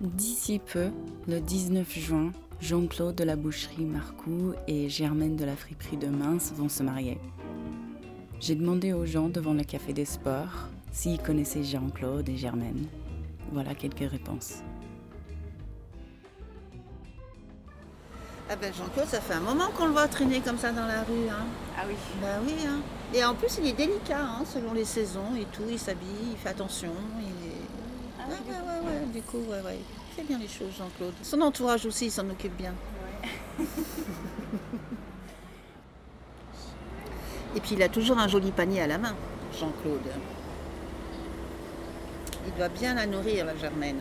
D'ici peu, le 19 juin, Jean-Claude de la boucherie Marcoux et Germaine de la friperie de Mince vont se marier. J'ai demandé aux gens devant le café des sports s'ils connaissaient Jean-Claude et Germaine. Voilà quelques réponses. Ah ben Jean-Claude, ça fait un moment qu'on le voit traîner comme ça dans la rue. Hein. Ah oui. Bah oui. Hein. Et en plus, il est délicat hein, selon les saisons et tout. Il s'habille, il fait attention. Il est... Ah, ouais, ouais, ouais, ouais, du coup, ouais, ouais. Il fait bien les choses, Jean-Claude. Son entourage aussi, il s'en occupe bien. Ouais. Et puis, il a toujours un joli panier à la main, Jean-Claude. Il doit bien la nourrir, la Germaine.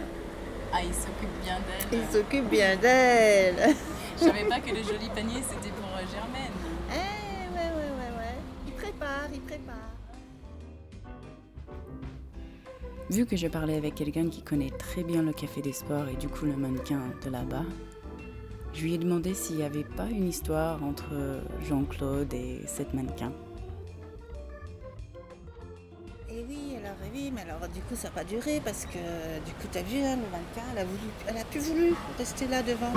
Ah, il s'occupe bien Il d'elle. s'occupe bien d'elle. Je savais pas que le joli panier c'était pour euh, Germaine. Eh, ouais, ouais, ouais, ouais. Il prépare, il prépare. Vu que je parlais avec quelqu'un qui connaît très bien le café des sports et du coup le mannequin de là-bas, je lui ai demandé s'il n'y avait pas une histoire entre Jean-Claude et cette mannequin. Et oui, alors eh oui, mais alors du coup ça n'a pas duré parce que du coup t'as vu hein, le mannequin, elle a voulu, elle a plus voulu rester là devant.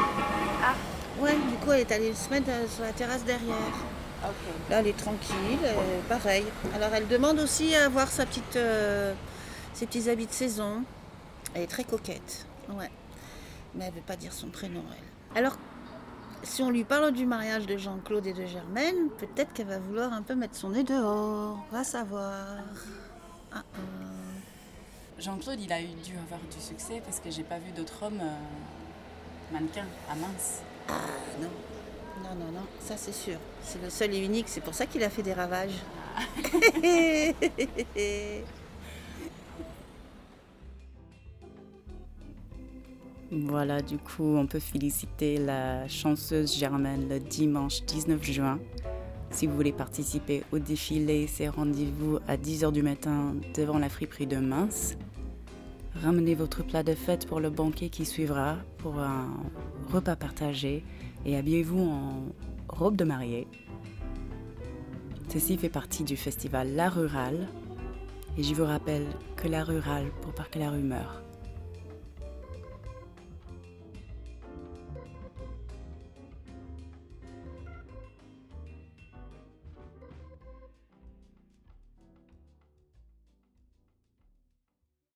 Ah. Ouais, du coup elle est allée se mettre euh, sur la terrasse derrière. Ok. Là elle est tranquille, euh, pareil. Alors elle demande aussi à avoir sa petite, euh, ses petits habits de saison. Elle est très coquette, ouais. Mais elle veut pas dire son prénom elle. Alors si on lui parle du mariage de Jean-Claude et de Germaine, peut-être qu'elle va vouloir un peu mettre son nez dehors. Va savoir. Ah, ah. Jean-Claude, il a eu dû avoir du succès parce que j'ai pas vu d'autres hommes euh, mannequins à mince. Ah non, non, non, non, ça c'est sûr. C'est le seul et unique, c'est pour ça qu'il a fait des ravages. Voilà, du coup, on peut féliciter la chanceuse Germaine le dimanche 19 juin. Si vous voulez participer au défilé, c'est rendez-vous à 10h du matin devant la friperie de Mince. Ramenez votre plat de fête pour le banquet qui suivra pour un repas partagé et habillez-vous en robe de mariée. Ceci fait partie du festival La Rurale et je vous rappelle que La Rurale pour que la rumeur.